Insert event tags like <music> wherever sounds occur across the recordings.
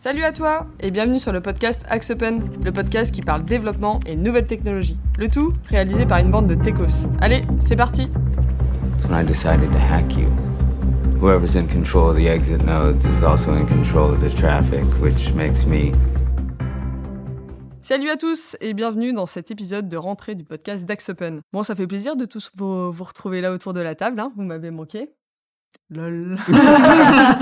Salut à toi et bienvenue sur le podcast Axe Open, le podcast qui parle développement et nouvelles technologies. Le tout réalisé par une bande de techos. Allez, c'est parti That's when I decided to hack you. Whoever's in control of the exit nodes is also in control of the traffic, which makes me. Salut à tous et bienvenue dans cet épisode de rentrée du podcast d'Axe Open. Bon, ça fait plaisir de tous vous, vous retrouver là autour de la table, hein, vous m'avez manqué. Lol. <laughs>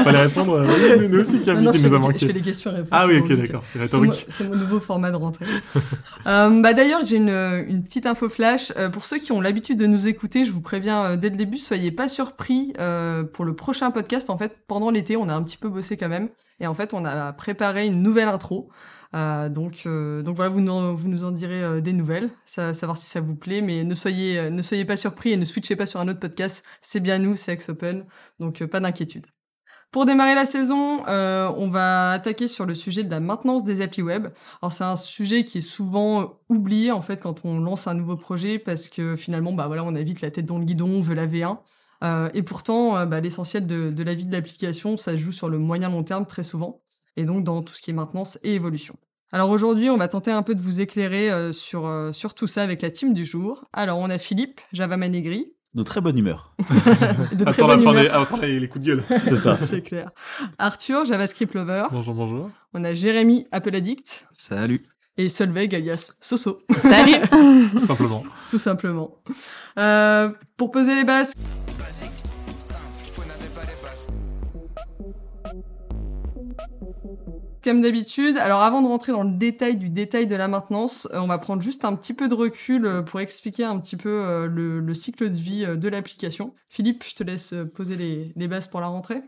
Fallait répondre. euh, oui, nous aussi, Ah non, Camille, je, fais, je manqué. fais les questions-réponses. Ah oui, ok, d'accord, c'est rhétorique. c'est mon nouveau format de rentrée. <laughs> Euh, bah D'ailleurs, j'ai une, une petite info flash. Euh, pour ceux qui ont l'habitude de nous écouter, je vous préviens euh, dès le début, soyez pas surpris euh, pour le prochain podcast. En fait, pendant l'été, on a un petit peu bossé quand même. Et en fait, on a préparé une nouvelle intro. Euh, donc, euh, donc voilà, vous nous, en direz euh, des nouvelles, savoir si ça vous plaît, mais ne soyez, pas surpris et ne switchez pas sur un autre podcast. C'est bien nous, c'est Ex Open, donc pas d'inquiétude. Pour démarrer la saison, on va attaquer sur le sujet de la maintenance des applis web. C'est un sujet qui est souvent oublié en fait quand on lance un nouveau projet parce que finalement bah voilà on a vite la tête dans le guidon, on veut la V1. Euh, et pourtant bah, l'essentiel de, la vie de l'application ça joue sur le moyen long terme très souvent et donc dans tout ce qui est maintenance et évolution. Alors aujourd'hui on va tenter un peu de vous éclairer euh, sur, euh, sur tout ça avec la team du jour. Alors on a Philippe, Java Manegri, de très bonne humeur. <laughs> <laughs> de très Attends, bonne humeur. attends les, les coups de gueule. <laughs> C'est ça. C'est clair. Arthur, JavaScript Lover. Bonjour, bonjour. On a Jérémy, Apple Addict. Salut. Et Solveig, alias Soso, Salut Tout simplement. tout simplement. Euh, pour poser les bases. Comme d'habitude, alors avant de rentrer dans le détail du détail de la maintenance, euh, on va prendre juste un petit peu de recul euh, pour expliquer un petit peu euh, le, le cycle de vie de l'application. Philippe, je te laisse poser les, bases pour la rentrée.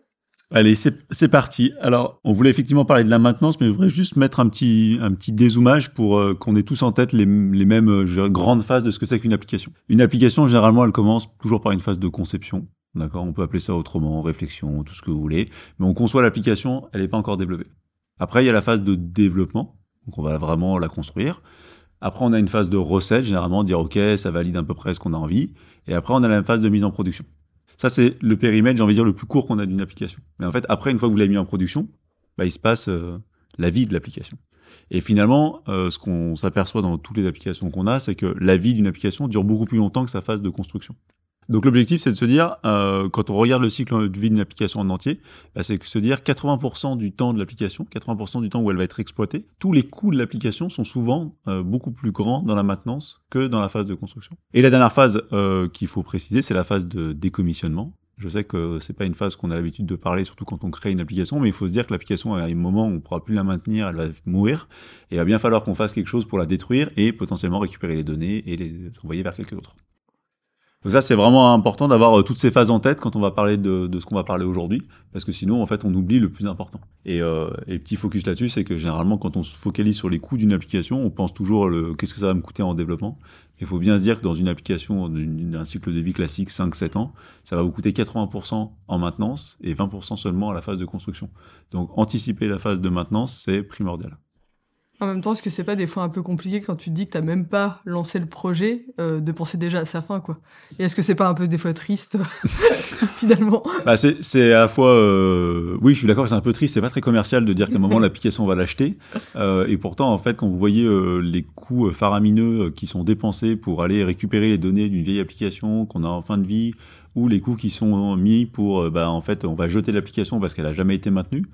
Allez, c'est parti. Alors, on voulait effectivement parler de la maintenance, mais je voudrais juste mettre un petit, un petit dézoomage pour qu'on ait tous en tête les, les mêmes grandes phases de ce que c'est qu'une application. Une application, généralement, elle commence toujours par une phase de conception. D'accord? On peut appeler ça autrement, réflexion, tout ce que vous voulez. Mais on conçoit l'application, elle n'est pas encore développée. Après, il y a la phase de développement. Donc, on va vraiment la construire. Après, on a une phase de recette, généralement, dire OK, ça valide à peu près ce qu'on a envie. Et après, on a la phase de mise en production. Ça, c'est le périmètre, j'ai envie de dire, le plus court qu'on a d'une application. Mais en fait, après, une fois que vous l'avez mis en production, bah, il se passe euh, la vie de l'application. Et finalement, euh, ce qu'on s'aperçoit dans toutes les applications qu'on a, c'est que la vie d'une application dure beaucoup plus longtemps que sa phase de construction. Donc l'objectif, c'est de se dire, euh, quand on regarde le cycle de vie d'une application en entier, bah, c'est de se dire 80% du temps de l'application, 80% du temps où elle va être exploitée, tous les coûts de l'application sont souvent euh, beaucoup plus grands dans la maintenance que dans la phase de construction. Et la dernière phase euh, qu'il faut préciser, c'est la phase de décommissionnement. Je sais que c'est pas une phase qu'on a l'habitude de parler, surtout quand on crée une application, mais il faut se dire que l'application, à un moment, on ne pourra plus la maintenir, elle va mourir, et il va bien falloir qu'on fasse quelque chose pour la détruire et potentiellement récupérer les données et les envoyer vers quelqu'un d'autre. Donc ça, c'est vraiment important d'avoir euh, toutes ces phases en tête quand on va parler de, de ce qu'on va parler aujourd'hui, parce que sinon, en fait, on oublie le plus important. Et, euh, et petit focus là-dessus, c'est que généralement, quand on se focalise sur les coûts d'une application, on pense toujours le qu'est-ce que ça va me coûter en développement? Il faut bien se dire que dans une application d'un cycle de vie classique 5-7 ans, ça va vous coûter 80% en maintenance et 20% seulement à la phase de construction. Donc anticiper la phase de maintenance, c'est primordial. En même temps, est-ce que c'est pas des fois un peu compliqué quand tu te dis que t'as même pas lancé le projet euh, de penser déjà à sa fin, quoi? Et est-ce que c'est pas un peu des fois triste, <laughs> finalement? Bah, c'est à la fois, euh, oui, je suis d'accord, c'est un peu triste, c'est pas très commercial de dire qu'à un moment l'application on va l'acheter, euh, et pourtant en fait quand vous voyez les coûts faramineux qui sont dépensés pour aller récupérer les données d'une vieille application qu'on a en fin de vie, ou les coûts qui sont mis pour, bah en fait on va jeter l'application parce qu'elle a jamais été maintenue,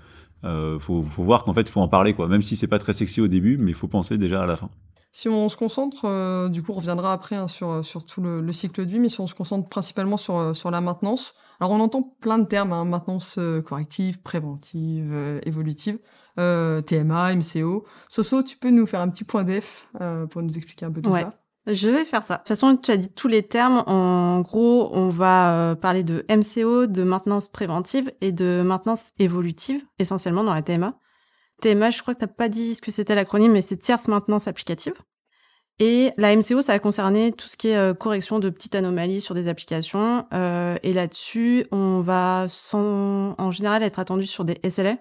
euh, faut, faut voir qu'en fait faut en parler quoi, même si c'est pas très sexy au début, mais il faut penser déjà à la fin. Si on se concentre, euh, du coup, on reviendra après hein, sur, sur tout le, le cycle de vie, mais si on se concentre principalement sur, euh, sur la maintenance, alors on entend plein de termes, hein, maintenance euh, corrective, préventive, euh, évolutive, euh, TMA, MCO. Soso, tu peux nous faire un petit point def euh, pour nous expliquer un peu tout Ouais. ça? Je vais faire ça. De toute façon, tu as dit tous les termes. En gros, on va euh, parler de MCO, de maintenance préventive et de maintenance évolutive, essentiellement dans la TMA. TMA, je crois que t'as pas dit ce que c'était l'acronyme, mais c'est tierce maintenance applicative. Et la MCO, ça va concerner tout ce qui est euh, correction de petites anomalies sur des applications. Euh, et là-dessus, on va sans, en général être attendu sur des SLA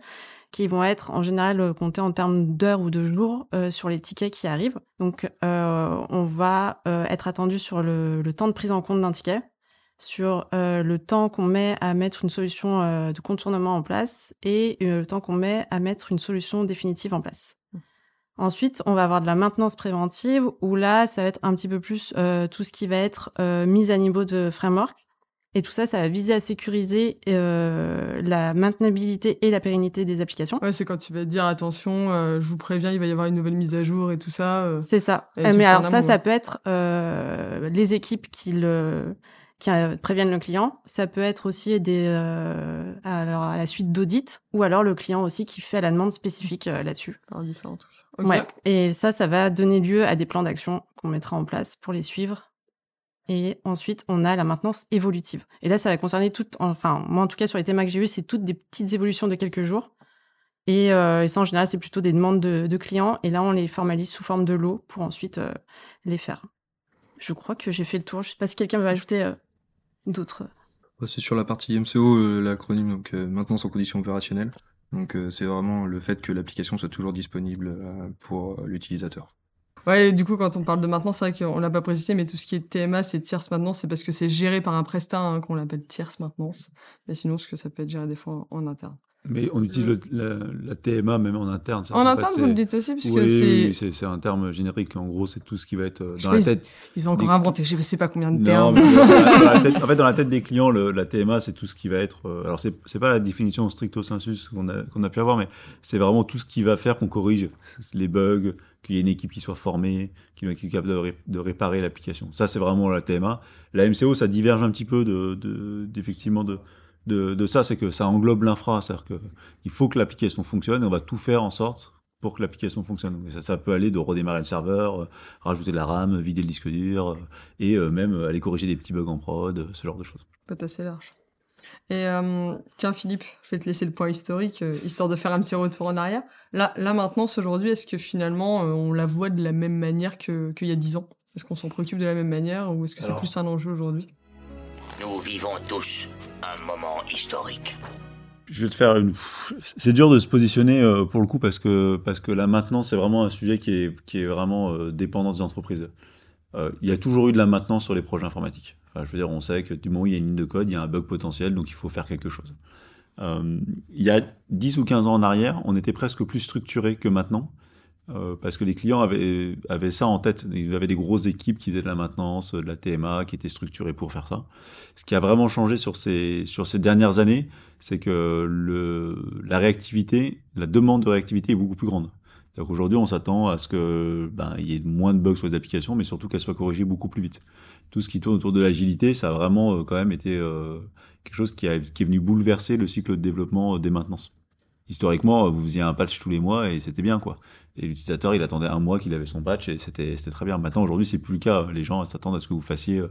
qui vont être en général euh, comptés en termes d'heures ou de jours euh, sur les tickets qui arrivent. Donc, euh, on va euh, être attendu sur le, le temps de prise en compte d'un ticket, sur euh, le temps qu'on met à mettre une solution euh, de contournement en place et euh, le temps qu'on met à mettre une solution définitive en place. Ensuite, on va avoir de la maintenance préventive où là, ça va être un petit peu plus euh, tout ce qui va être euh, mise à niveau de framework. Et tout ça, ça va viser à sécuriser euh, la maintenabilité et la pérennité des applications. Ouais, c'est quand tu vas dire attention, euh, je vous préviens, il va y avoir une nouvelle mise à jour et tout ça. euh. C'est ça. Euh, mais alors ça, ça peut être euh, les équipes qui le qui préviennent le client. Ça peut être aussi des euh, alors à la suite d'audits ou alors le client aussi qui fait la demande spécifique là-dessus. Différents trucs. Ok. Ouais. Et ça, ça va donner lieu à des plans d'action qu'on mettra en place pour les suivre. Et ensuite, on a la maintenance évolutive. Et là, ça va concerner toutes, enfin, moi en tout cas, sur les thémas que j'ai eus, c'est toutes des petites évolutions de quelques jours. Et, euh, ça, en général, c'est plutôt des demandes de, clients. Et là, on les formalise sous forme de lot pour ensuite euh, les faire. Je crois que j'ai fait le tour. Je sais pas si quelqu'un veut ajouter euh, d'autres. Ouais, C'est sur la partie MCO, l'acronyme, donc maintenance en conditions opérationnelles. Donc c'est vraiment le fait que l'application soit toujours disponible pour l'utilisateur. Ouais, et du coup, quand on parle de maintenance, c'est vrai qu'on l'a pas précisé, mais tout ce qui est TMA, c'est tierce maintenance, c'est parce que c'est géré par un prestat hein, qu'on l'appelle tierce maintenance. Mais sinon, ce que ça peut être géré des fois en, en interne. Mais on utilise le- la, la TMA même en interne. En fait, interne, c'est- vous le dites aussi, puisque oui, c'est. oui, c'est un terme générique. En gros, c'est tout ce qui va être euh, Je dans sais la tête. Ils ont encore des- inventé, je sais pas combien de Non, termes. dans la- tête- en <laughs> fait, dans la tête des clients, le- la TMA, c'est tout ce qui va être. euh, alors, c'est c'est pas la définition stricto sensus qu'on a, qu'on a pu avoir, mais c'est vraiment tout ce qui va faire qu'on corrige les bugs, qu'il y ait une équipe qui soit formée, qui soit capable de, de réparer l'application. Ça, c'est vraiment la TMA. La MCO, ça diverge un petit peu de, de- d'effectivement de, de, de ça, c'est que ça englobe l'infra, c'est-à-dire que il faut que l'application fonctionne et on va tout faire en sorte pour que l'application fonctionne. Ça, ça peut aller de redémarrer le serveur, euh, rajouter de la RAM, vider le disque dur, euh, et euh, même aller corriger des petits bugs en prod, ce genre de choses. Être assez large. Et euh, tiens, Philippe, je vais te laisser le point historique, euh, histoire de faire un petit retour en arrière. Là, là maintenant, aujourd'hui, est-ce que finalement, euh, on la voit de la même manière que- qu'il y a dix ans? Est-ce qu'on s'en préoccupe de la même manière ou est-ce que c'est plus un enjeu aujourd'hui? Nous vivons tous un moment historique. Je vais te faire une. C'est dur de se positionner euh, pour le coup parce que parce que là maintenant c'est vraiment un sujet qui est qui est vraiment euh, dépendant des entreprises. Euh, il y a toujours eu de la maintenance sur les projets informatiques. Je veux dire, on sait que du moment où il y a une ligne de code, il y a un bug potentiel, donc il faut faire quelque chose. Euh, il y a 10 ou 15 ans en arrière, on était presque plus structuré que maintenant. euh, parce que les clients avaient, ça en tête. Ils avaient des grosses équipes qui faisaient de la maintenance, de la TMA, qui étaient structurées pour faire ça. Ce qui a vraiment changé sur ces, dernières années, c'est que la réactivité, la demande de réactivité est beaucoup plus grande. Qu'aujourd'hui, on s'attend à ce que ben, y ait moins de bugs sur les applications, mais surtout qu'elles soient corrigées beaucoup plus vite. Tout ce qui tourne autour de l'agilité, ça a vraiment euh, quand même été euh, quelque chose qui, a, qui est venu bouleverser le cycle de développement euh, des maintenances. Historiquement, vous faisiez un patch tous les mois et c'était bien, quoi. Et l'utilisateur, il attendait un mois qu'il avait son patch et c'était très bien. Maintenant, aujourd'hui, c'est plus le cas. Les gens s'attendent à ce que vous fassiez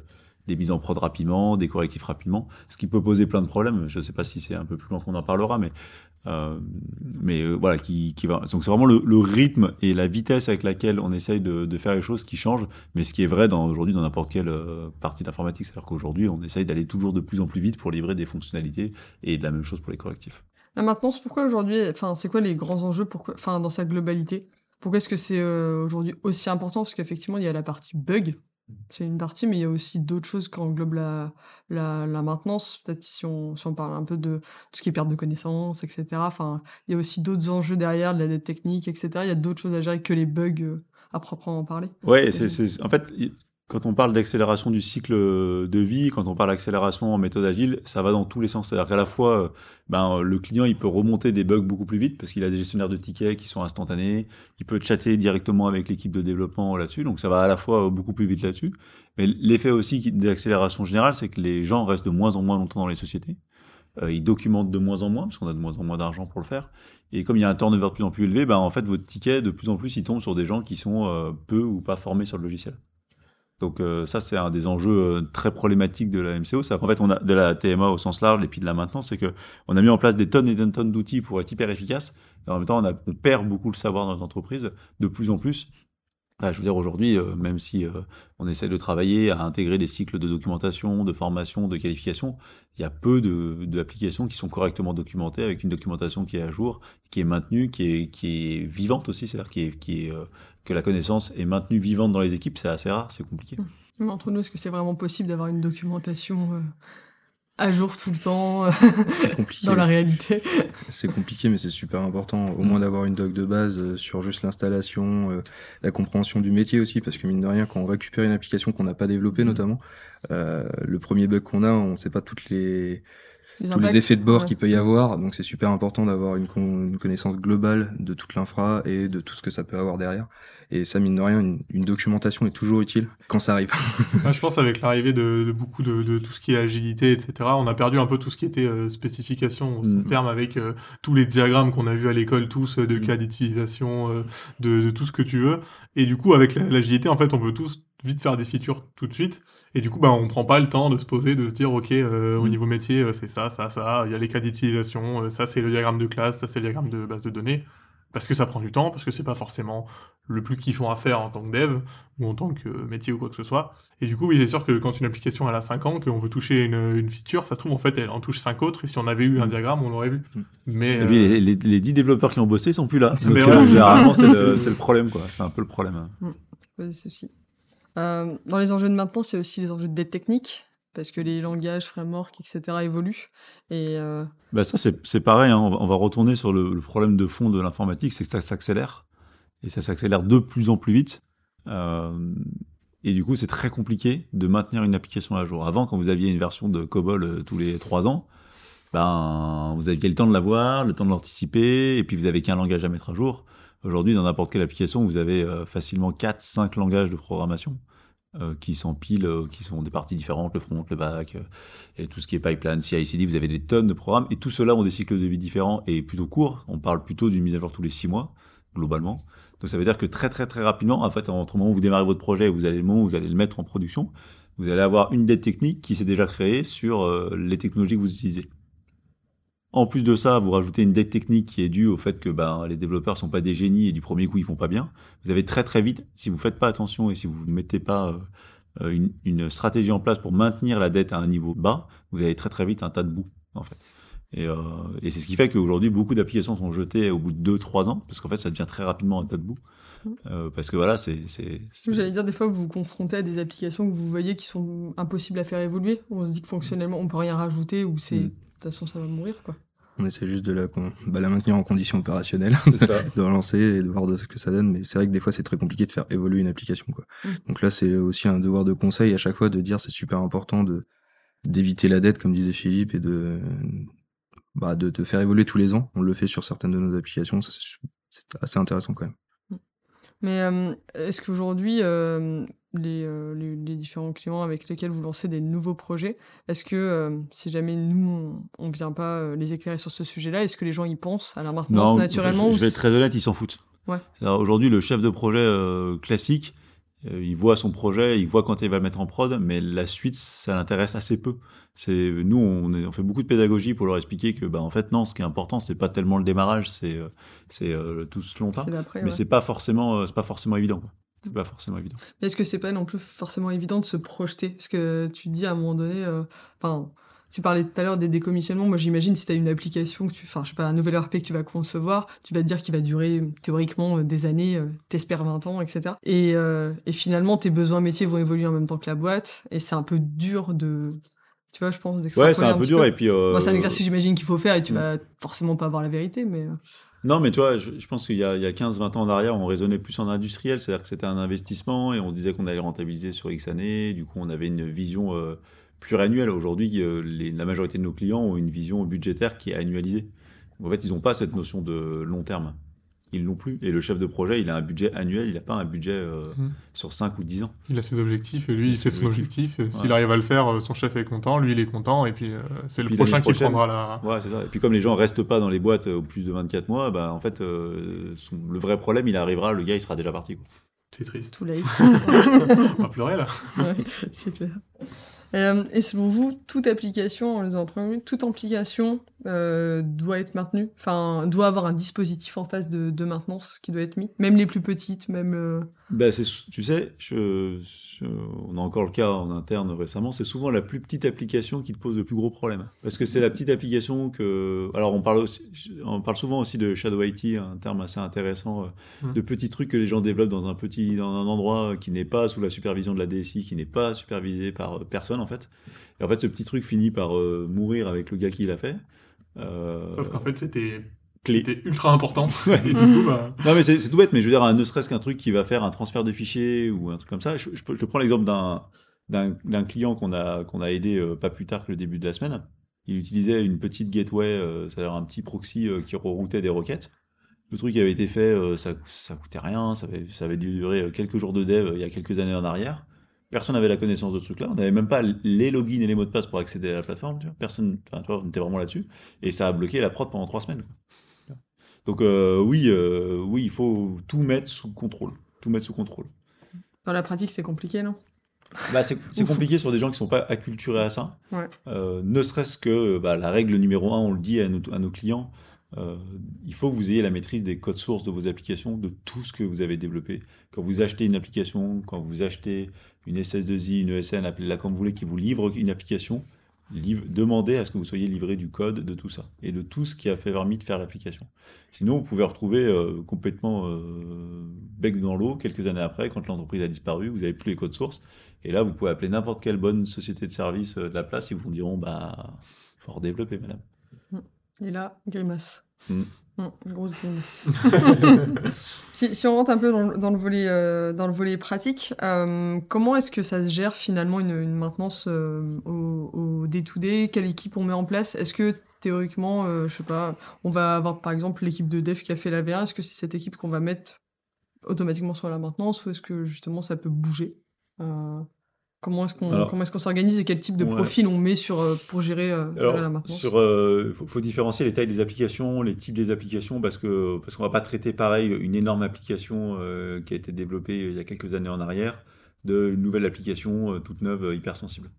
des mises en prod rapidement, des correctifs rapidement, ce qui peut poser plein de problèmes. Je ne sais pas si c'est un peu plus loin qu'on en parlera, mais euh, mais euh, voilà, qui, va. Donc c'est vraiment le, rythme et la vitesse avec laquelle on essaye de, faire les choses qui changent, mais ce qui est vrai aujourd'hui dans n'importe quelle euh, partie d'informatique, c'est-à-dire qu'aujourd'hui on essaye d'aller toujours de plus en plus vite pour livrer des fonctionnalités et de la même chose pour les correctifs. La maintenance, pourquoi aujourd'hui Enfin, c'est quoi les grands enjeux. Enfin, dans sa globalité? Pourquoi est-ce que c'est aujourd'hui aussi important? Parce qu'effectivement, il y a la partie bug, c'est une partie, mais il y a aussi d'autres choses qui englobent la, la, la maintenance. Peut-être si on, si on parle un peu de tout ce qui est perte de connaissances, etc. Enfin, il y a aussi d'autres enjeux derrière, de la dette technique, etc. Il y a d'autres choses à gérer que les bugs euh, à proprement parler. Ouais, c'est, c'est, en fait, quand on parle d'accélération du cycle de vie, quand on parle d'accélération en méthode agile, ça va dans tous les sens. C'est-à-dire qu'à la fois, euh, ben, le client, il peut remonter des bugs beaucoup plus vite parce qu'il a des gestionnaires de tickets qui sont instantanés. Il peut chatter directement avec l'équipe de développement là-dessus. Donc, ça va à la fois euh, beaucoup plus vite là-dessus. Mais l'effet aussi d'accélération générale, c'est que les gens restent de moins en moins longtemps dans les sociétés. Euh, ils documentent de moins en moins parce qu'on a de moins en moins d'argent pour le faire. Et comme il y a un turnover de plus en plus élevé, ben, en fait, votre ticket, de plus en plus, il tombe sur des gens qui sont euh, peu ou pas formés sur le logiciel. Donc euh, ça, c'est un des enjeux euh, très problématiques de la MCO. C'est qu'en fait, on a de la TMA au sens large et puis de la maintenance, c'est que on a mis en place des tonnes et des tonnes d'outils pour être hyper efficace. Et en même temps, on, a, on perd beaucoup le savoir dans les entreprises de plus en plus. Enfin, je veux dire, aujourd'hui, euh, même si euh, on essaie de travailler à intégrer des cycles de documentation, de formation, de qualification, il y a peu de- d'applications qui sont correctement documentées avec une documentation qui est à jour, qui est maintenue, qui est, vivante aussi, c'est-à-dire euh, que la connaissance est maintenue vivante dans les équipes, c'est assez rare, c'est compliqué. Mais entre nous, est-ce que c'est vraiment possible d'avoir une documentation à jour tout le temps euh, C'est <laughs> compliqué. dans la réalité C'est compliqué, mais c'est super important. Au moins d'avoir une doc de base euh, sur juste l'installation, euh, la compréhension du métier aussi, parce que mine de rien, quand on récupère une application qu'on n'a pas développée notamment, euh, le premier bug qu'on a, on sait pas toutes les Les tous impacts les effets de bord Ouais. qu'il peut y avoir. Donc c'est super important d'avoir une, con- une connaissance globale de toute l'infra et de tout ce que ça peut avoir derrière. Et ça, mine de rien, une, une documentation est toujours utile quand ça arrive. <laughs> Bah, je pense avec l'arrivée de, de beaucoup de, de tout ce qui est agilité, etc., on a perdu un peu tout ce qui était euh, spécification au Mm. terme avec euh, tous les diagrammes qu'on a vus à l'école, tous euh, de Mm. cas d'utilisation, euh, de, de tout ce que tu veux. Et du coup, avec la- l'agilité, en fait, on veut tous vite faire des features tout de suite. Et du coup, bah, on prend pas le temps de se poser, de se dire, OK, euh, au Mm. niveau métier, euh, c'est ça, ça, ça, il y a les cas d'utilisation, euh, ça, c'est le diagramme de classe, ça, c'est le diagramme de base de données. Parce que ça prend du temps, parce que c'est pas forcément le plus kiffant à faire en tant que dev ou en tant que métier ou quoi que ce soit. Et du coup, oui, c'est sûr que quand une application elle a 5 ans, qu'on veut toucher une, une feature, ça se trouve en fait elle en touche 5 autres. Et si on avait eu un Mm. diagramme, on l'aurait vu. Mm. Mais Et euh, les, les, les 10 développeurs qui ont bossé, ils sont plus là. <laughs> Donc, Mais euh, ouais. généralement, c'est le, problème, quoi. C'est un peu le problème. Pas de souci. Euh, dans les enjeux de maintenance, a aussi les enjeux de dette parce que les langages, frameworks, etc. évoluent. Et euh, Bah ça, c'est c'est pareil. hein. On, va, retourner sur le, problème de fond de l'informatique, c'est que ça s'accélère. Et ça s'accélère de plus en plus vite. Euh, et du coup, c'est très compliqué de maintenir une application à jour. Avant, quand vous aviez une version de COBOL tous les trois ans, ben, vous aviez le temps de l'avoir, le temps de l'anticiper, et puis vous avez qu'un langage à mettre à jour. Aujourd'hui, dans n'importe quelle application, vous avez euh, facilement 4-5 langages de programmation euh, qui s'empilent, euh, qui sont des parties différentes, le front, le back, et tout ce qui est pipeline, CI/CD, vous avez des tonnes de programmes, et tout cela ont des cycles de vie différents et plutôt courts. On parle plutôt d'une mise à jour tous les 6 mois, globalement. Donc ça veut dire que très très très rapidement, en fait, entre le moment où vous démarrez votre projet et vous allez le moment où vous allez le mettre en production, vous allez avoir une dette technique qui s'est déjà créée sur les technologies que vous utilisez. En plus de ça, vous rajoutez une dette technique qui est due au fait que ben, les développeurs sont pas des génies et du premier coup ils font pas bien. Vous avez très très vite, si vous faites pas attention et si vous ne mettez pas euh, euh, une, une stratégie en place pour maintenir la dette à un niveau bas, vous avez très très vite un tas de boue en fait. Et, euh, et c'est ce qui fait qu'aujourd'hui beaucoup d'applications sont jetées au bout de 2-3 ans parce qu'en fait ça devient très rapidement un tas de boue. Euh, parce que voilà, c'est j'allais dire, des fois, vous vous confrontez à des applications que vous voyez qui sont impossibles à faire évoluer. On se dit que fonctionnellement, on peut rien rajouter, ou c'est... Mm. De toute façon, ça va mourir, quoi. On essaie juste de la, bah, la maintenir en condition opérationnelle, ça. <laughs> de relancer et de voir de ce que ça donne. Mais c'est vrai que des fois, c'est très compliqué de faire évoluer une application. Quoi. Mm. Donc là, c'est aussi un devoir de conseil à chaque fois de dire c'est super important de d'éviter la dette, comme disait Philippe, et de bah, de, de faire évoluer tous les ans. On le fait sur certaines de nos applications. C'est assez intéressant quand même. Mais euh, est-ce qu'aujourd'hui, euh, les, euh, les, les différents clients avec lesquels vous lancez des nouveaux projets, est-ce que si jamais nous, on ne vient pas les éclairer sur ce sujet-là, est-ce que les gens y pensent à la maintenance Non, naturellement je, vais être très honnête, ils s'en foutent. Ouais. Aujourd'hui, le chef de projet classique, il voit son projet, il voit quand il va le mettre en prod, mais la suite, ça l'intéresse assez peu. C'est nous, on, est- on fait beaucoup de pédagogie pour leur expliquer que, bah, en fait, non, ce qui est important, c'est pas tellement le démarrage, c'est euh, c'est euh, tout ce long l'après Mais ouais. c'est pas forcément, euh, c'est pas forcément évident. quoi. C'est pas forcément évident. Mais Est-ce que c'est pas non plus forcément évident de se projeter? Parce que tu dis à un moment donné, euh, enfin, tu parlais tout à l'heure des décommissionnements. Moi, j'imagine si tu as une application, que tu, enfin, je sais pas, un nouvel ERP que tu vas concevoir, tu vas te dire qu'il va durer théoriquement euh, des années, euh, t'espères 20 ans, etc. Et, euh, et finalement, tes besoins métiers vont évoluer en même temps que la boîte. Et c'est un peu dur de, tu vois, je pense, Ouais, c'est un peu dur. Et puis, euh, Bon, c'est un exercice, j'imagine, qu'il faut faire et tu Mm. vas forcément pas avoir la vérité, mais. euh, Non, mais toi, je, je pense qu'il y a, il y a 15-20 ans en arrière, on raisonnait plus en industriel, c'est-à-dire que c'était un investissement et on se disait qu'on allait rentabiliser sur X années. Du coup, on avait une vision euh, pluriannuelle. Aujourd'hui, euh, les- la majorité de nos clients ont une vision budgétaire qui est annualisée. En fait, ils n'ont pas cette notion de long terme. Ils l'ont plus. Et le chef de projet, il a un budget annuel, il n'a pas un budget euh, Mhm. sur 5 ou 10 ans. Il a ses objectifs et lui, Il il sait son objectif. et S'il arrive à le faire, euh, son chef est content, lui, il est content. Et puis, euh, c'est le Puis prochain qui prochaine- prendra la. Ouais, c'est ça. Et puis comme les gens restent pas dans les boîtes euh, au plus de 24 mois, bah, en fait, euh, son- le vrai problème, il arrivera, le gars, il sera déjà parti. Quoi. C'est triste. Too late. <laughs> On va pleurer là. Ouais, c'est clair. Euh, et selon vous, toute application, on les a en toute application euh, doit être maintenue, enfin, doit avoir un dispositif en face de, de maintenance qui doit être mis, même les plus petites, même. euh, Ben, c'est, tu sais, je, je- on a encore le cas en interne récemment, c'est souvent la plus petite application qui te pose le plus gros problème. Parce que c'est la petite application que... Alors on parle, aussi, on parle souvent aussi de Shadow IT, un terme assez intéressant, euh, Mm. de petits trucs que les gens développent dans un petit, dans un endroit qui n'est pas sous la supervision de la DSI, qui n'est pas supervisé par personne en fait. Et en fait ce petit truc finit par euh, mourir avec le gars qui l'a fait. Euh, Sauf qu'en fait, c'était c'était ultra important. <laughs> Ouais. Et du coup, bah, Non, mais c'est tout bête, mais je veux dire, ne serait-ce qu'un truc qui va faire un transfert de fichiers ou un truc comme ça. Je, je, peux- je prends l'exemple d'un client qu'on a, qu'on a aidé euh, pas plus tard que le début de la semaine. Il utilisait une petite gateway, euh, c'est-à-dire un petit proxy qui reroutait des requêtes. Le truc avait été fait, ça, ça coûtait rien, ça avait, ça avait dû durer quelques jours de dev il y a quelques années en arrière. Personne n'avait la connaissance de ce truc-là. On n'avait même pas les logins et les mots de passe pour accéder à la plateforme. Tu vois. Personne, enfin, tu vois, on était vraiment là-dessus. Et ça a bloqué la prod pendant trois semaines. quoi. Donc euh, oui, euh, oui, il faut tout mettre sous contrôle. Tout mettre sous contrôle. Dans la pratique, c'est compliqué, non? Bah, c'est <laughs> compliqué sur des gens qui sont pas acculturés à ça. Ouais. Euh, ne serait-ce que bah, la règle numéro un, on le dit à nos, à nos clients, euh, il faut que vous ayez la maîtrise des codes sources de vos applications, de tout ce que vous avez développé. Quand vous achetez une application, quand vous achetez une SS2I, une ESN, appelez-la comme vous voulez, qui vous livre une application, demandez à ce que vous soyez livré du code de tout ça et de tout ce qui a fait permis de faire l'application. Sinon, vous pouvez retrouver euh, complètement euh, bec dans l'eau quelques années après, quand l'entreprise a disparu, vous n'avez plus les codes sources. Et là, vous pouvez appeler n'importe quelle bonne société de service euh, de la place, ils vous diront, bah, faut redévelopper, madame. Et là, grimace. Mm. Grosse grimace. <laughs> si, on rentre un peu dans, le- volet euh, dans le volet pratique, euh, comment est-ce que ça se gère finalement une, maintenance euh, au, day-to-day? Quelle équipe on met en place? Est-ce que théoriquement, je sais pas, on va avoir par exemple l'équipe de dev qui a fait la V1 Est-ce que c'est cette équipe qu'on va mettre automatiquement sur la maintenance ou est-ce que justement ça peut bouger? Comment est-ce qu'on comment est-ce qu'on s'organise et quel type de Ouais. profil on met sur euh, pour gérer, euh, la maintenance sur, euh, faut, faut différencier les tailles des applications, les types des applications, parce que parce qu'on va pas traiter pareil une énorme application euh, qui a été développée il y a quelques années en arrière de une nouvelle application toute neuve, euh, hyper sensible.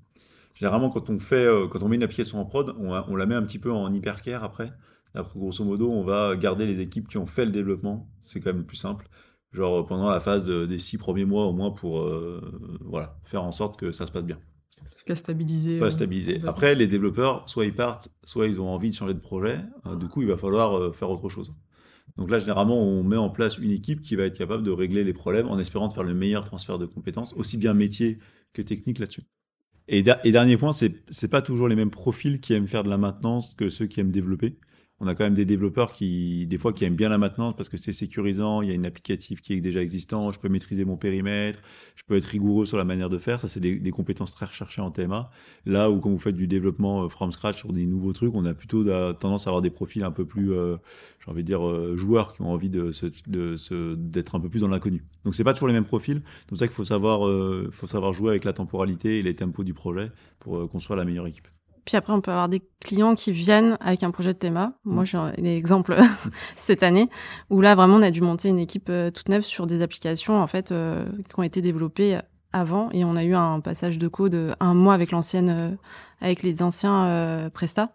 Généralement, quand on fait, quand on met une application en prod, on, on la met un petit peu en hypercare après. Après, grosso modo, on va garder les équipes qui ont fait le développement. C'est quand même le plus simple. Genre euh, pendant la phase de- des six premiers mois au moins pour euh, voilà faire en sorte que ça se passe bien Qu'à stabiliser. pas euh, complètement. Après, les développeurs, soit ils partent, soit ils ont envie de changer de projet. Euh, du coup, il va falloir faire autre chose. Donc là, généralement, on met en place une équipe qui va être capable de régler les problèmes en espérant de faire le meilleur transfert de compétences, aussi bien métier que technique là-dessus. Et, et dernier point, c'est pas toujours les mêmes profils qui aiment faire de la maintenance que ceux qui aiment développer. On a quand même des développeurs qui, des fois, qui aiment bien la maintenance parce que c'est sécurisant, il y a une applicative qui est déjà existant, je peux maîtriser mon périmètre, je peux être rigoureux sur la manière de faire. Ça, c'est des, compétences très recherchées en TMA. Là où quand vous faites du développement euh, from scratch sur des nouveaux trucs, on a plutôt da- tendance à avoir des profils un peu plus, euh, j'ai envie de dire, euh, joueurs qui ont envie de se, de se, d'être un peu plus dans l'inconnu. Donc c'est pas toujours les mêmes profils. C'est pour ça qu'il faut savoir, euh, faut savoir jouer avec la temporalité et les tempos du projet pour euh, construire la meilleure équipe. Puis après, on peut avoir des clients qui viennent avec un projet de théma. Mm. Moi, j'ai un exemple <laughs> cette année où là, vraiment, on a dû monter une équipe euh, toute neuve sur des applications en fait euh, qui ont été développées avant et on a eu un passage de code euh, un mois avec l'ancienne, euh, avec les anciens euh, Presta.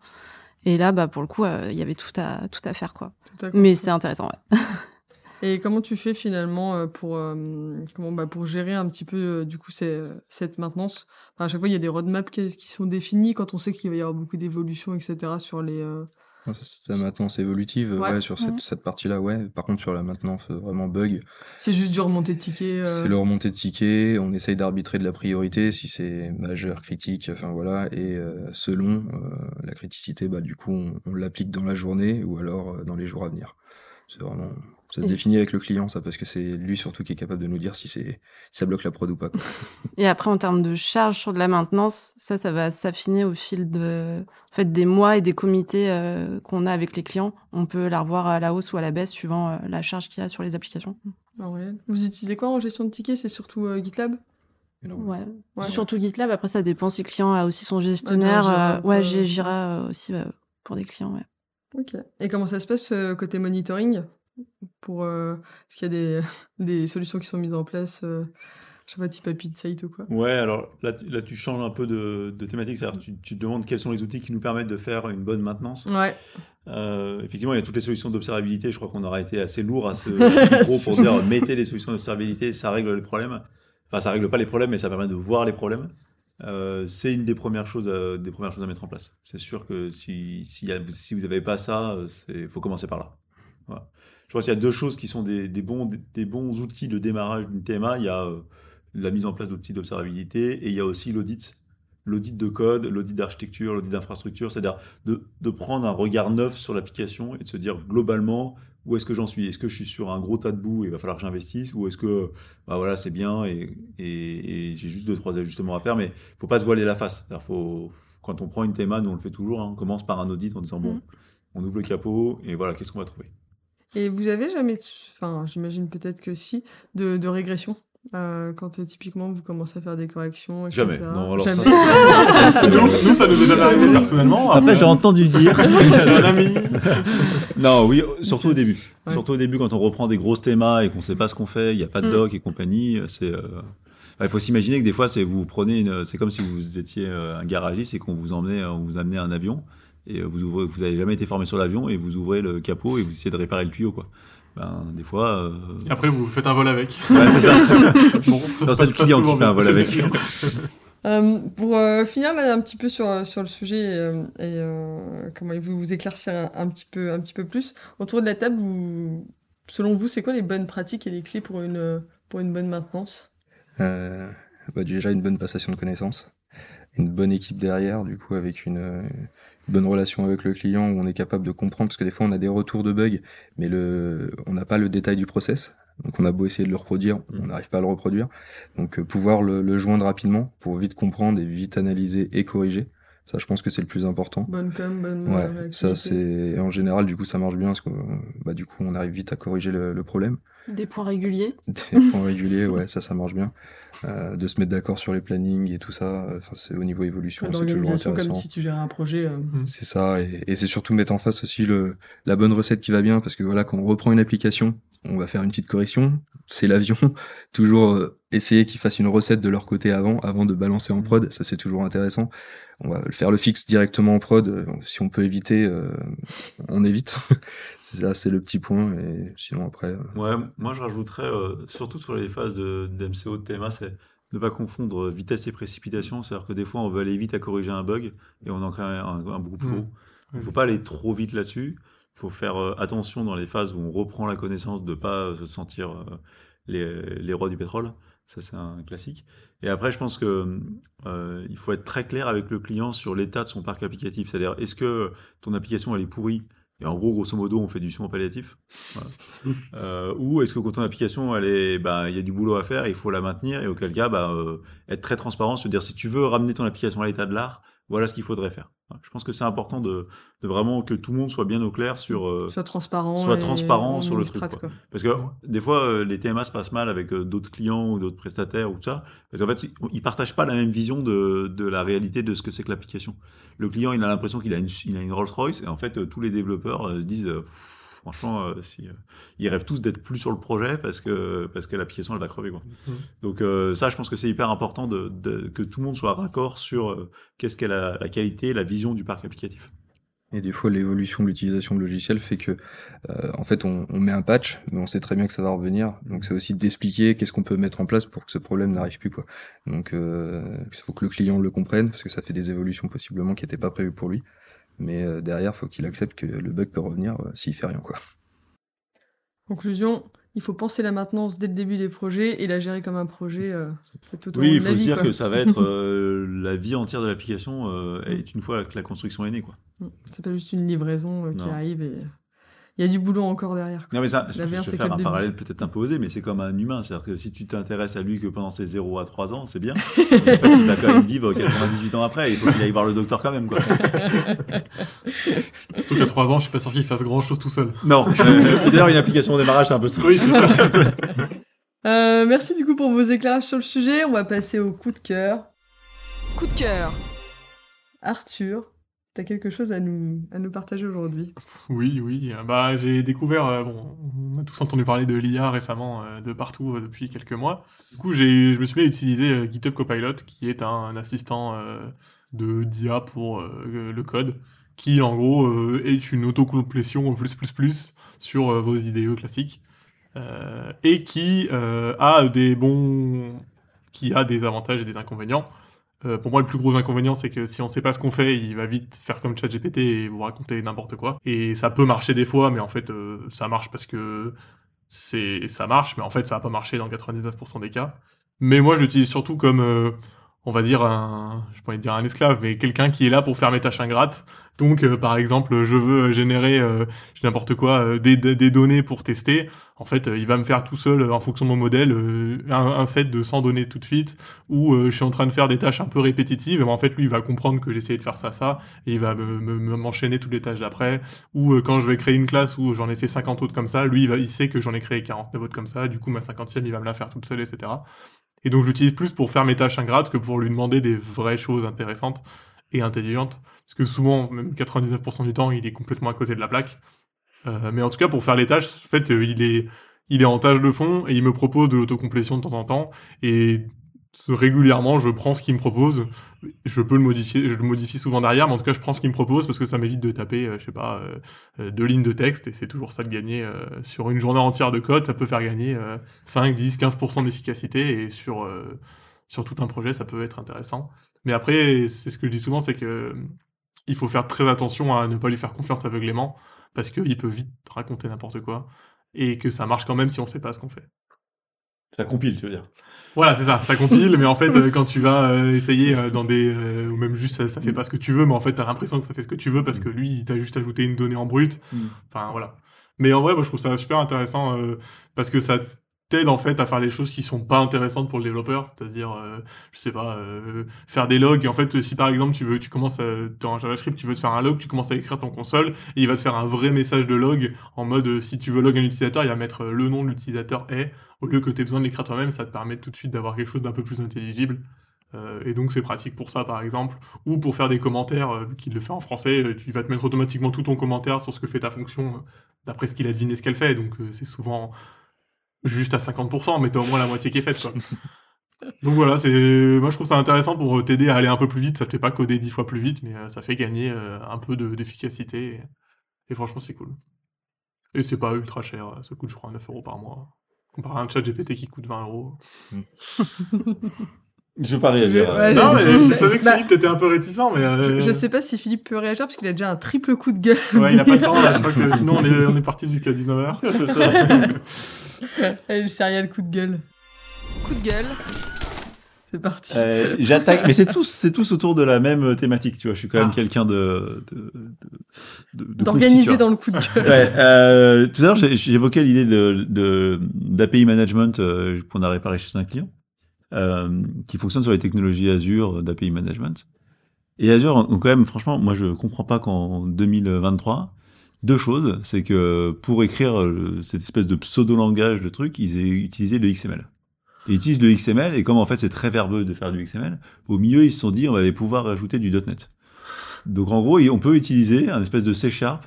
Et là, bah pour le coup, euh, il y avait tout à tout à faire quoi. Tout à Mais c'est intéressant. Ouais. <laughs> Et comment tu fais finalement euh, pour, euh, comment, bah, pour gérer un petit peu euh, du coup cette maintenance? Enfin, À chaque fois, il y a des roadmaps qui, qui sont définis quand on sait qu'il va y avoir beaucoup d'évolutions, etc. sur les. euh, C'est la maintenance évolutive, Ouais. ouais, sur cette, Mhm. cette partie-là, ouais. Par contre, sur la maintenance vraiment bug, C'est juste du remonter de tickets. euh, c'est le remontée de tickets, on essaye d'arbitrer de la priorité si c'est majeur, critique, enfin voilà, et euh, selon euh, la criticité, bah du coup on, on l'applique dans la journée ou alors dans les jours à venir. C'est vraiment, ça se Et définit avec le client ça parce que c'est lui surtout qui est capable de nous dire si c'est si ça bloque la prod ou pas. quoi. Et après, en termes de charge sur de la maintenance, ça, ça va s'affiner au fil de, en fait, des mois et des comités euh, qu'on a avec les clients. On peut la revoir à la hausse ou à la baisse suivant euh, la charge qu'il y a sur les applications. réel. Vous utilisez quoi en gestion de tickets? C'est surtout euh, GitLab? Ouais. Ouais. Surtout GitLab. Après, ça dépend si le client a aussi son gestionnaire. Jira, euh, ouais, j'ai Jira aussi euh, pour des clients. Ouais. Ok. Et comment ça se passe euh, côté monitoring? Pour, euh, Est-ce qu'il y a des, <laughs> des solutions qui sont mises en place euh, Je sais pas, type Happy Site ou quoi? Ouais, alors là, tu- là tu changes un peu de, de thématique, c'est-à-dire tu, tu te demandes quels sont les outils qui nous permettent de faire une bonne maintenance. Ouais. Euh, effectivement, il y a toutes les solutions d'observabilité. Je crois qu'on aura été assez lourd à ce <laughs> micro pour dire mettez les solutions d'observabilité, ça règle les problèmes. Enfin, ça règle pas les problèmes, mais ça permet de voir les problèmes. Euh, c'est une des premières choses, à, des premières choses à mettre en place. C'est sûr que si, si, si vous n'avez pas ça, il faut commencer par là. Voilà. Je pense qu'il y a deux choses qui sont des, des bons, des, des bons outils de démarrage d'une TMA. Il y a euh, la mise en place d'outils d'observabilité et il y a aussi l'audit. L'audit de code, l'audit d'architecture, l'audit d'infrastructure, c'est-à-dire de, de prendre un regard neuf sur l'application et de se dire globalement où est-ce que j'en suis? Est-ce que je suis sur un gros tas de boue et il va falloir que j'investisse? Ou est-ce que bah voilà, c'est bien et, et, et j'ai juste deux, trois ajustements à faire Mais il faut pas se voiler la face. Faut, quand on prend une théma, nous on le fait toujours, hein, on commence par un audit en disant bon, Mhm. on ouvre le capot et voilà, qu'est-ce qu'on va trouver? Et vous avez jamais, enfin, j'imagine peut-être que si, de, de régression euh, quand euh, typiquement vous commencez à faire des corrections, etc. Jamais. Non, alors ça, Jamais. <laughs> c'est- nous, nous, ça nous est jamais arrivé personnellement. Après, j'ai entendu dire. <laughs> un ami. non, oui, surtout au début. Ouais. Surtout au début, quand on reprend des grosses thémas et qu'on sait pas ce qu'on fait, il n'y a pas de Mm. doc et compagnie, c'est. euh, Il faut s'imaginer que des fois, c'est vous prenez une, c'est comme si vous étiez euh, un garagiste et qu'on vous emmenait, on vous amenait un avion et euh, vous ouvrez, vous avez jamais été formé sur l'avion et vous ouvrez le capot et vous essayez de réparer le tuyau, quoi. Ben, des fois. euh, Et après, vous faites un vol avec. Ouais, c'est ça. <laughs> Bon, Non, c'est le client qui fait un vol avec. <laughs> Euh, pour euh, finir là un petit peu sur, sur le sujet euh, et euh, comment vous vous éclaircir un, un petit peu un petit peu plus autour de la table vous selon vous c'est quoi les bonnes pratiques et les clés pour une pour une bonne maintenance? Euh, bah, déjà une bonne passation de connaissances, une bonne équipe derrière, du coup avec une bonne relation avec le client où on est capable de comprendre, parce que des fois on a des retours de bugs, mais le, on n'a pas le détail du process. Donc on a beau essayer de le reproduire, on n'arrive pas à le reproduire. Donc euh, pouvoir le, le joindre rapidement pour vite comprendre et vite analyser et corriger. Ça, je pense que c'est le plus important. bonne com bonne euh, Ouais, réactivité. ça c'est en général du coup ça marche bien parce que bah du coup on arrive vite à corriger le, le problème. Des points réguliers. <laughs> Des points réguliers, ouais, ça ça marche bien. Euh, de se mettre d'accord sur les plannings et tout ça, enfin c'est au niveau évolution, c'est toujours intéressant. comme si tu gérais un projet euh, C'est ça, et, et c'est surtout mettre en face aussi le la bonne recette qui va bien, parce que voilà, quand on reprend une application, on va faire une petite correction. C'est l'avion, <laughs> toujours euh, essayer qu'ils fassent une recette de leur côté avant, avant de balancer en prod. Ça c'est toujours intéressant. On va le faire le fixe directement en prod. euh, Si on peut éviter, euh, on évite. <laughs> c'est ça, c'est le petit point. Et sinon après, euh, Ouais, moi je rajouterais, euh, surtout sur les phases de, d'MCO, de TMA, c'est ne pas confondre vitesse et précipitation. C'est-à-dire que des fois, on veut aller vite à corriger un bug et on en crée un, un beaucoup plus gros. Il ne faut pas aller trop vite là-dessus. Il faut faire euh, attention dans les phases où on reprend la connaissance de ne pas euh, se sentir euh, les, les rois du pétrole. Ça, c'est un classique. Et après, je pense que euh, il faut être très clair avec le client sur l'état de son parc applicatif. C'est-à-dire, est-ce que ton application, elle est pourrie et en gros, grosso modo, on fait du soin palliatif. Voilà. <laughs> Euh, ou est-ce que quand ton application, elle est, bah, il y a du boulot à faire, il faut la maintenir, et auquel cas, bah, euh, être très transparent, se dire si tu veux ramener ton application à l'état de l'art, voilà ce qu'il faudrait faire. Je pense que c'est important de, de vraiment que tout le monde soit bien au clair sur, euh, soit transparent soit transparent sur le truc, quoi. parce que des fois, euh, les TMA se passent mal avec euh, d'autres clients ou d'autres prestataires ou tout ça, parce qu'en fait, ils- partagent pas la même vision de, de la réalité de ce que c'est que l'application. Le client, il a l'impression qu'il a une, il a une Rolls-Royce, et en fait, tous les développeurs se disent, euh, franchement, euh, si, euh, ils rêvent tous d'être plus sur le projet parce que, parce que l'application, elle va crever. Quoi. Mhm. Donc euh, ça, je pense que c'est hyper important de, de- que tout le monde soit raccord sur euh, qu'est-ce qu'est la, la qualité, la vision du parc applicatif. Et des fois, l'évolution de l'utilisation de logiciels fait que, euh, en fait, on, on met un patch, mais on sait très bien que ça va revenir. Donc, c'est aussi d'expliquer qu'est-ce qu'on peut mettre en place pour que ce problème n'arrive plus, quoi. Donc, euh, il faut que le client le comprenne, parce que ça fait des évolutions possiblement qui n'étaient pas prévues pour lui. Mais euh, derrière, faut qu'il accepte que le bug peut revenir euh, s'il fait rien, quoi. Conclusion, il faut penser la maintenance dès le début des projets et la gérer comme un projet euh, tout au long Oui, il faut se vie, dire quoi. que ça va être <laughs> euh, la vie entière de l'application euh, est une fois que la construction est née. Quoi. Mm. C'est pas juste une livraison euh, qui arrive et il y a du boulot encore derrière. quoi. Non mais ça, je, vais c'est faire un le parallèle peut-être un peu osé, mais c'est comme un humain. C'est-à-dire que si tu t'intéresses à lui que pendant ses 0 à 3 ans, c'est bien. <laughs> Mais en fait, il va quand même vivre 98 ans après. Il faut qu'il aille voir le docteur quand même. Quoi. <laughs> Surtout qu'à 3 ans, je suis pas sûr qu'il fasse grand chose tout seul. Non, <laughs> euh, d'ailleurs une application au démarrage, c'est un peu ça. Oui. Euh, merci du coup pour vos éclairages sur le sujet. On va passer au coup de cœur. Coup de cœur. Arthur, tu as quelque chose à nous, à nous partager aujourd'hui? Oui, oui. euh, Bah, j'ai découvert, euh, bon, on a tous entendu parler de l'IA récemment, euh, de partout depuis quelques mois. Du coup, j'ai, je me suis mis à utiliser GitHub Copilot, qui est un, assistant de d'IA pour le code, qui en gros est une autocomplétion <laughs> plus plus plus sur vos IDE classiques, et qui a des bons, qui a des avantages et des inconvénients. Euh, pour moi, le plus gros inconvénient, c'est que si on sait pas ce qu'on fait, il va vite faire comme ChatGPT et vous raconter n'importe quoi. Et ça peut marcher des fois, mais en fait, euh, ça marche parce que c'est ça marche, mais en fait, ça va pas marcher dans 99% des cas. Mais moi, je l'utilise surtout comme, euh, on va dire un, je pourrais dire un esclave, mais quelqu'un qui est là pour faire mes tâches ingrates. Donc, euh, par exemple, je veux générer euh, n'importe quoi, euh, des, données pour tester. En fait, euh, il va me faire tout seul, en fonction de mon modèle, un, set de 100 données tout de suite où je suis en train de faire des tâches un peu répétitives, et ben, en fait, lui, il va comprendre que essayé de faire ça, ça, et il va me- me- m'enchaîner toutes les tâches d'après. Ou quand je vais créer une classe où j'en ai fait 50 autres comme ça, lui, il, va, sait que j'en ai créé 49 autres comme ça, du coup, ma cinquantième, il va me la faire toute seule, etc. Et donc, je l'utilise plus pour faire mes tâches ingrates que pour lui demander des vraies choses intéressantes et intelligentes. Parce que souvent, même 99% du temps, il est complètement à côté de la plaque. Euh, mais en tout cas, pour faire les tâches, en fait, euh, il est, il est en tâche de fond et il me propose de l'autocomplétion de temps en temps. Et régulièrement, je prends ce qu'il me propose. Je peux le modifier, je le modifie souvent derrière, mais en tout cas, je prends ce qu'il me propose parce que ça m'évite de taper, euh, je sais pas, euh, euh, deux lignes de texte. Et c'est toujours ça de gagner. sur une journée entière de code, ça peut faire gagner euh, 5, 10, 15% d'efficacité. Et sur, sur tout un projet, ça peut être intéressant. Mais après, c'est ce que je dis souvent, c'est que il faut faire très attention à ne pas lui faire confiance aveuglément parce qu'il peut vite raconter n'importe quoi et que ça marche quand même si on sait pas ce qu'on fait. Ça compile, tu veux dire. Voilà, c'est ça, ça compile, mais en fait, euh, quand tu vas euh, essayer euh, dans des... euh, ou même juste, ça, ça fait pas ce que tu veux, mais en fait, t'as l'impression que ça fait ce que tu veux parce que lui, il t'a juste ajouté une donnée en brut. Mm. Enfin, voilà. Mais en vrai, moi, je trouve ça super intéressant euh, parce que ça t'aide, en fait, à faire les choses qui sont pas intéressantes pour le développeur, c'est-à-dire, euh, je sais pas, euh, faire des logs. En fait, si par exemple, tu veux, tu commences dans JavaScript, tu veux te faire un log, tu commences à écrire ton console, et il va te faire un vrai message de log en mode, euh, si tu veux log un utilisateur, il va mettre le nom de l'utilisateur est, au lieu que tu aies besoin de l'écrire toi-même, ça te permet tout de suite d'avoir quelque chose d'un peu plus intelligible. Et donc c'est pratique pour ça par exemple, ou pour faire des commentaires, vu qu'il le fait en français, tu vas te mettre automatiquement tout ton commentaire sur ce que fait ta fonction, d'après ce qu'il a deviné ce qu'elle fait, donc c'est souvent juste à 50%, mais t'as au moins la moitié qui est faite. Quoi. <laughs> donc voilà, c'est moi je trouve ça intéressant pour t'aider à aller un peu plus vite, ça te fait pas coder 10 fois plus vite, mais euh, ça fait gagner euh, un peu de- d'efficacité, et, et franchement c'est cool. Et c'est pas ultra cher, ça coûte je crois 9 euros par mois. Comparé à un chat GPT qui coûte 20 euros. <laughs> Je veux pas réagir. ouais, Non, mais je- savais que bah, Philippe, t'étais un peu réticent, mais. euh, Je, je sais pas si Philippe peut réagir parce qu'il a déjà un triple coup de gueule. Ouais, il a pas le temps, là, je crois que <laughs> sinon on est, on est parti jusqu'à 19h. <laughs> C'est ça. <laughs> Allez, le serial coup de gueule. Coup de gueule. C'est parti. Euh, J'attaque, mais c'est tous, c'est tous autour de la même thématique, tu vois. Je suis quand même Ah. quelqu'un de, vois. dans le coup de gueule. Ouais, euh, tout à l'heure, j'évoquais l'idée de, de, d'API management euh, qu'on a réparé chez un client, euh, qui fonctionne sur les technologies Azure d'API management. Et Azure, quand même, franchement, moi, je comprends pas qu'en 2023, deux choses, c'est que pour écrire euh, cette espèce de pseudo-langage de truc, ils aient utilisé le XML. Ils utilisent le XML, et comme en fait c'est très verbeux de faire du XML, au milieu ils se sont dit on va pouvoir rajouter du .NET. Donc en gros, on peut utiliser un espèce de C Sharp,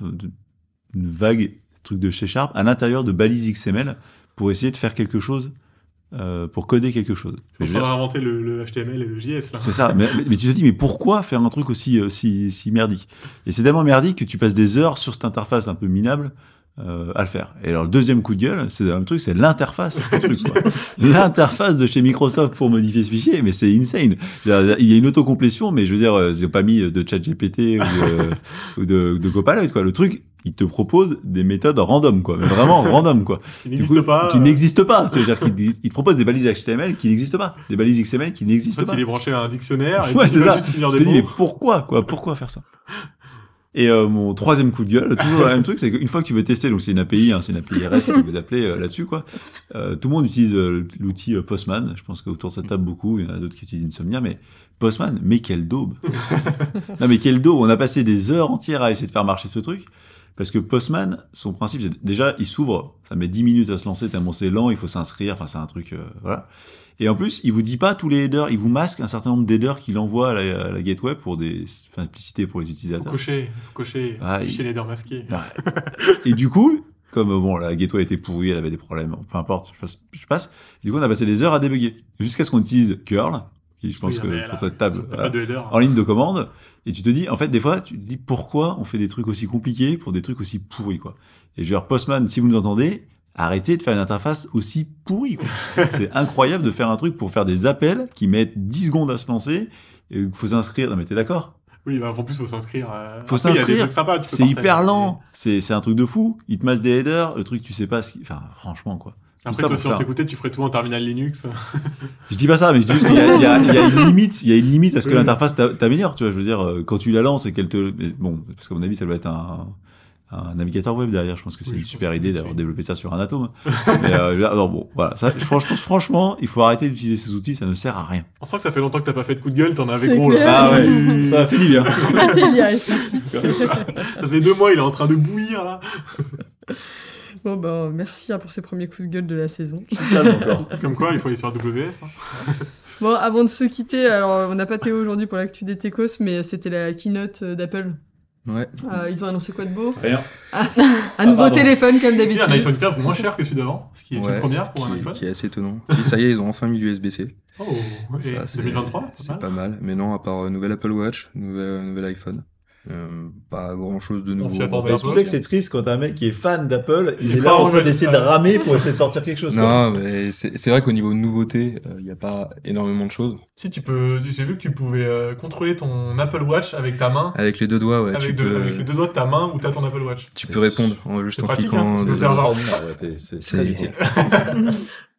une vague truc de C Sharp, à l'intérieur de balises XML pour essayer de faire quelque chose, euh, pour coder quelque chose. Il veux dire, faudra inventer le, le HTML et le JS, c'est ça. Mais, mais tu te dis, mais pourquoi faire un truc aussi euh, si, si merdique? Et c'est tellement merdique que tu passes des heures sur cette interface un peu minable euh, à le faire. Et alors le deuxième coup de gueule, c'est le même truc, c'est l'interface. <laughs> L'interface de chez Microsoft pour modifier ce fichier, mais c'est insane. Il y a une autocomplétion, mais je veux dire, euh, ils n'ont pas mis de chat GPT <laughs> ou de, ou de, de Copilot, quoi. Le truc, il te propose des méthodes random, quoi. Mais vraiment <laughs> random, quoi. Il Du n'existe coup, pas. Qui euh, n'existent pas. Tu veux dire, qu'il il te propose des balises HTML qui n'existent pas. Des balises XML qui En n'existent fait, pas. il est branché à un dictionnaire et Ouais, c'est ça. juste finir Je te dis, mais pourquoi, quoi? Pourquoi faire ça? Et euh, mon troisième coup de gueule, toujours le même truc, c'est qu'une fois que tu veux tester, donc c'est une API, hein, c'est une API RS que vous appelez euh, là-dessus, quoi. Euh, tout le monde utilise euh, l'outil Postman. Je pense qu'autour de cette table, beaucoup, il y en a d'autres qui utilisent Insomnia, mais Postman, mais quelle daube <laughs> Non mais quelle daube On a passé des heures entières à essayer de faire marcher ce truc. Parce que Postman, son principe, c'est déjà, il s'ouvre, ça met 10 minutes à se lancer, tellement c'est lent, il faut s'inscrire, enfin c'est un truc, euh, voilà. Et en plus, il vous dit pas tous les headers, il vous masque un certain nombre d'headers qu'il envoie à la, à la gateway pour des enfin, publicités pour les Faut utilisateurs. cocher, faut cocher, Ah, fichier il- masqué. Et du coup, comme bon, la gateway était pourrie, elle avait des problèmes, peu importe, je passe. Je passe du coup, on a passé des heures à débugger. Jusqu'à ce qu'on utilise curl, qui je pense Oui, que pour cette table, voilà, de header. en ligne de commande, et tu te dis, en fait, des fois, tu te dis pourquoi on fait des trucs aussi compliqués pour des trucs aussi pourris, quoi. Et genre, Postman, si vous nous entendez, arrêtez de faire une interface aussi pourrie, quoi. <laughs> C'est incroyable de faire un truc pour faire des appels qui mettent 10 secondes à se lancer, et faut s'inscrire. Non, mais t'es d'accord? Oui, bah, en plus, faut s'inscrire. euh, Faut s'inscrire. C'est hyper lent. C'est, c'est un truc de fou. Il te masse des headers, le truc, tu sais pas ce qui, enfin, franchement, quoi. Après, toi, si on t'écoutait, tu ferais tout en terminal Linux. <laughs> Je dis pas ça, mais je dis juste qu'il y a, y y une limite, il y a une limite à ce que Oui. l'interface t'a- t'améliore, tu vois. Je veux dire, euh, quand tu la lances et qu'elle te, bon, parce qu'à mon avis, ça doit être un, un navigateur web derrière. Je pense que c'est Oui, une super pense idée d'avoir développé ça sur un atome. <laughs> mais, euh, bon, voilà. Ça, je, franchement, franchement, il faut arrêter d'utiliser ces outils, ça ne sert à rien. On sent que ça fait longtemps que t'as pas fait de coup de gueule, t'en avais gros clair. là. Ah ouais, <laughs> ça a fait du bien. Ça fait deux mois, il est en train de bouillir là. Bon, bah, merci hein, pour ces premiers coups de gueule de la saison. <laughs> Comme quoi, il faut aller sur WS. hein. <laughs> Bon, avant de se quitter, alors on n'a pas Théo aujourd'hui pour l'actu des Techos, mais c'était la keynote euh, d'Apple. Ouais. Euh, ils ont annoncé quoi de beau? Rien. Un nouveau pardon. téléphone comme Si, d'habitude. un iPhone 15 moins cher que celui d'avant, ce qui est Ouais, une première pour qui, un iPhone. qui est assez étonnant. si, ça y est, ils ont enfin mis l'USB-C. Oh, et Ça, c'est- 2023, c'est pas mal. Mais non, à part euh, nouvel Apple Watch, nouvel, nouvel iPhone. Euh, pas grand chose de nouveau. c'est pour ça que c'est triste quand un mec qui est fan d'Apple, il Il est là en train d'essayer de ramer pour essayer de sortir quelque chose. quoi. Non, mais c'est vrai qu'au niveau nouveauté, il n'y a pas énormément de choses. Si tu peux, j'ai vu que tu pouvais euh, contrôler ton Apple Watch avec ta main, Avec les deux doigts, ouais, avec, tu deux- peux, avec les deux doigts de ta main où t'as ton Apple Watch. tu peux répondre en juste en pratique, cliquant. hein, de- ouais, c'est C'est- très utile. <laughs> <laughs>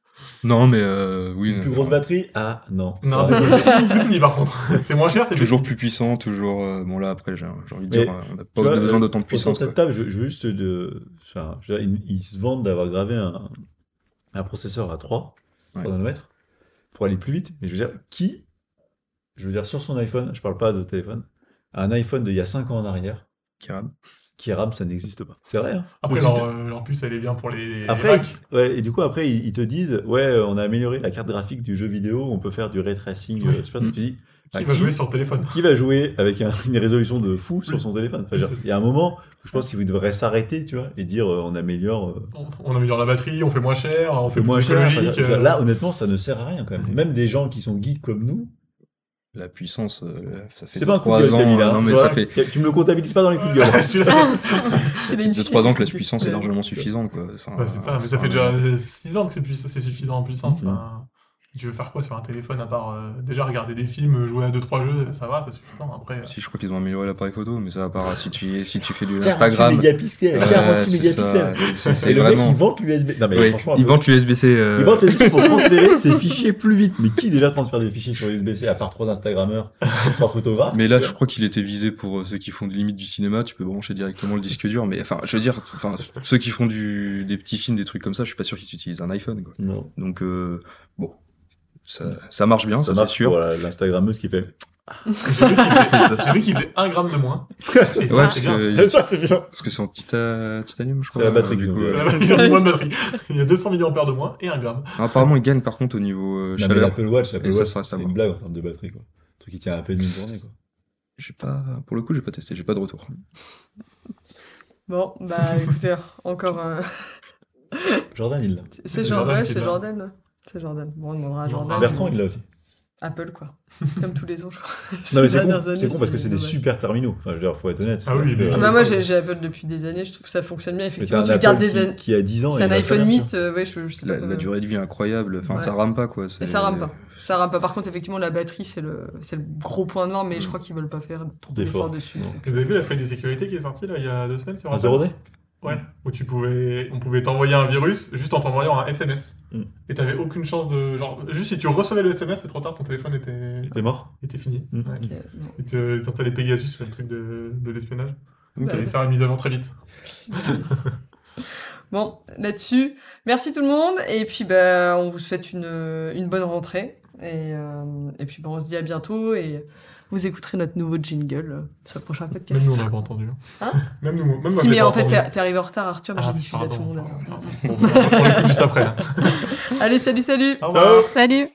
Non, mais euh, oui. Une plus grosse batterie? Ah non. Non, Ça- <laughs> plus petit par contre. <laughs> C'est moins cher, c'est toujours plus puissant, toujours. euh, bon là après, j'ai j'ai envie de Mais, dire, euh, on n'a Tu pas vois, besoin euh, d'autant de autour puissance. cette quoi. table, je, je veux juste de. Enfin, je veux dire, ils, ils se vendent d'avoir gravé un, un processeur à 3, Ouais. 3 nanomètres pour aller plus vite. Mais je veux dire, qui, je veux dire, sur son iPhone, je parle pas de téléphone, un iPhone d'il y a 5 ans en arrière, Qui rame, ça n'existe pas. C'est vrai. Hein Après, leur, te- euh, leur puce, elle est bien pour les, Après, ouais, et du coup, après, ils, ils te disent, ouais, euh, on a amélioré la carte graphique du jeu vidéo, on peut faire du ray tracing, Oui. euh, super. Tu dis, Qui va jouer sur téléphone qui va jouer avec un- une résolution de fou sur son téléphone Enfin, Oui, Il y a un moment où je pense qu'il devrait s'arrêter, tu vois, et dire euh, on améliore, euh, on, on améliore la batterie, on fait moins cher, on on fait fait moins plus cher. Enfin, euh, Là, honnêtement, ça ne sert à rien quand même. Ouais. Même des gens qui sont geeks comme nous, La puissance, euh, ça fait c'est pas un coup de 3 gueule, ans. Euh, hein. non, mais Tu ça fait, Tu me le comptabilises pas dans les coups de gueule. <laughs> Celui-là. ça C'est fait une 2-3 ans que la puissance est largement suffisante. Quoi. Enfin, Ouais, c'est ça, mais ça fait déjà 6 ans que c'est puiss- suffisant en puissance. Mhm. enfin, tu veux faire quoi sur un téléphone à part euh, déjà regarder des films, jouer à 2-3 jeux, ça va, c'est suffisant. Après, euh, Si, je crois qu'ils ont amélioré l'appareil photo, mais ça va pas. Si tu, si tu fais du 48 Instagram. mégapixels, Ouais, 48 c'est ça, mégapixels. c'est- le vraiment- mec, il vante l'USB. Non, mais Oui, franchement, ils vendent l'USB-C. euh, Il vante l'USB pour <laughs> transférer ses fichiers plus vite. Mais qui déjà transfère des fichiers sur USB-C à part trois Instagrammeurs, trois <laughs> photographes Mais là, je crois qu'il était visé pour euh, ceux qui font de limite du cinéma. Tu peux brancher directement le disque dur. Mais enfin, je veux dire, enfin, ceux qui font du, des petits films, des trucs comme ça, je suis pas sûr qu'ils utilisent un iPhone. Quoi. Non. Donc, euh, bon, ça, ça marche bien, ça, c'est marche sûr. l'Instagrammeuse qui fait. j'ai vu qu'il faisait- 1 gramme de moins. Et Ouais, ça, parce c'est bien. que, Ça, c'est bien. parce que c'est en tita- titanium, je crois. C'est la batterie du coup, euh, Ça Il y a moins de batterie. Il y a 200 mAh de moins et 1 gramme. Apparemment, ils gagnent par contre au niveau euh, Non, mais chaleur. l'Apple Watch, l'Apple Et ça, Watch, ça reste à c'est une blague en termes de batterie, quoi. Un truc qui tient à peine une journée, quoi. J'ai pas, pour le coup, j'ai pas testé, j'ai pas de retour. Bon, bah écoutez, encore. euh, Jordan, il l'a. C'est C'est Jordan, c'est. Jordan. C'est Jordan. Bon, on demandera à Jordan. Bertrand, il l'a aussi. Apple, quoi. <laughs> Comme tous les ans, je crois. Non, mais Ces c'est con, dernières années, c'est con parce que c'est des super terminaux. Enfin, je veux dire, faut être honnête. Ah oui, mais- Ah bah moi, j'ai j'ai Apple depuis des années, je trouve que ça fonctionne bien. Effectivement, un tu gardes des années. qui a 10 ans. C'est un iPhone très bien, 8, euh, ouais, je, je sais La, pas la comment- durée de vie est incroyable. Enfin, Ouais. ça rame pas, quoi. ça rame pas. Ça rame pas. Par contre, effectivement, la batterie, c'est le, c'est le gros point noir, mais je Mm. crois qu'ils veulent pas faire trop D'efforts. dessus. Vous avez vu la feuille de sécurité qui est sortie là il y a deux semaines sur 0D Ouais, où tu pouvais, on pouvait t'envoyer un virus juste en t'envoyant un SMS. Mm. Et t'avais aucune chance de, genre, juste si tu recevais le SMS, c'est trop tard, ton téléphone était, T'es mort était fini. Mm. Ouais. Ok, non. Et te- ils sortaient les Pegasus, le truc de, de l'espionnage. Ok. T'allais faire une mise à jour très vite. <laughs> Bon, là-dessus, merci tout le monde. Et puis, bah, on vous souhaite une, une bonne rentrée. Et, euh, et puis, bah, on se dit à bientôt. Et vous écouterez notre nouveau jingle euh, sur le prochain Même podcast. nous, on n'a pas entendu. Hein Même nous, même moi, si, mais pas en fait, entendu. t'es arrivé en retard, Arthur, mais Ah, j'ai diffusé à tout le monde. pardon, pardon. Bon, on l'écoute juste après. là. <laughs> Allez, salut, salut Au revoir. Salut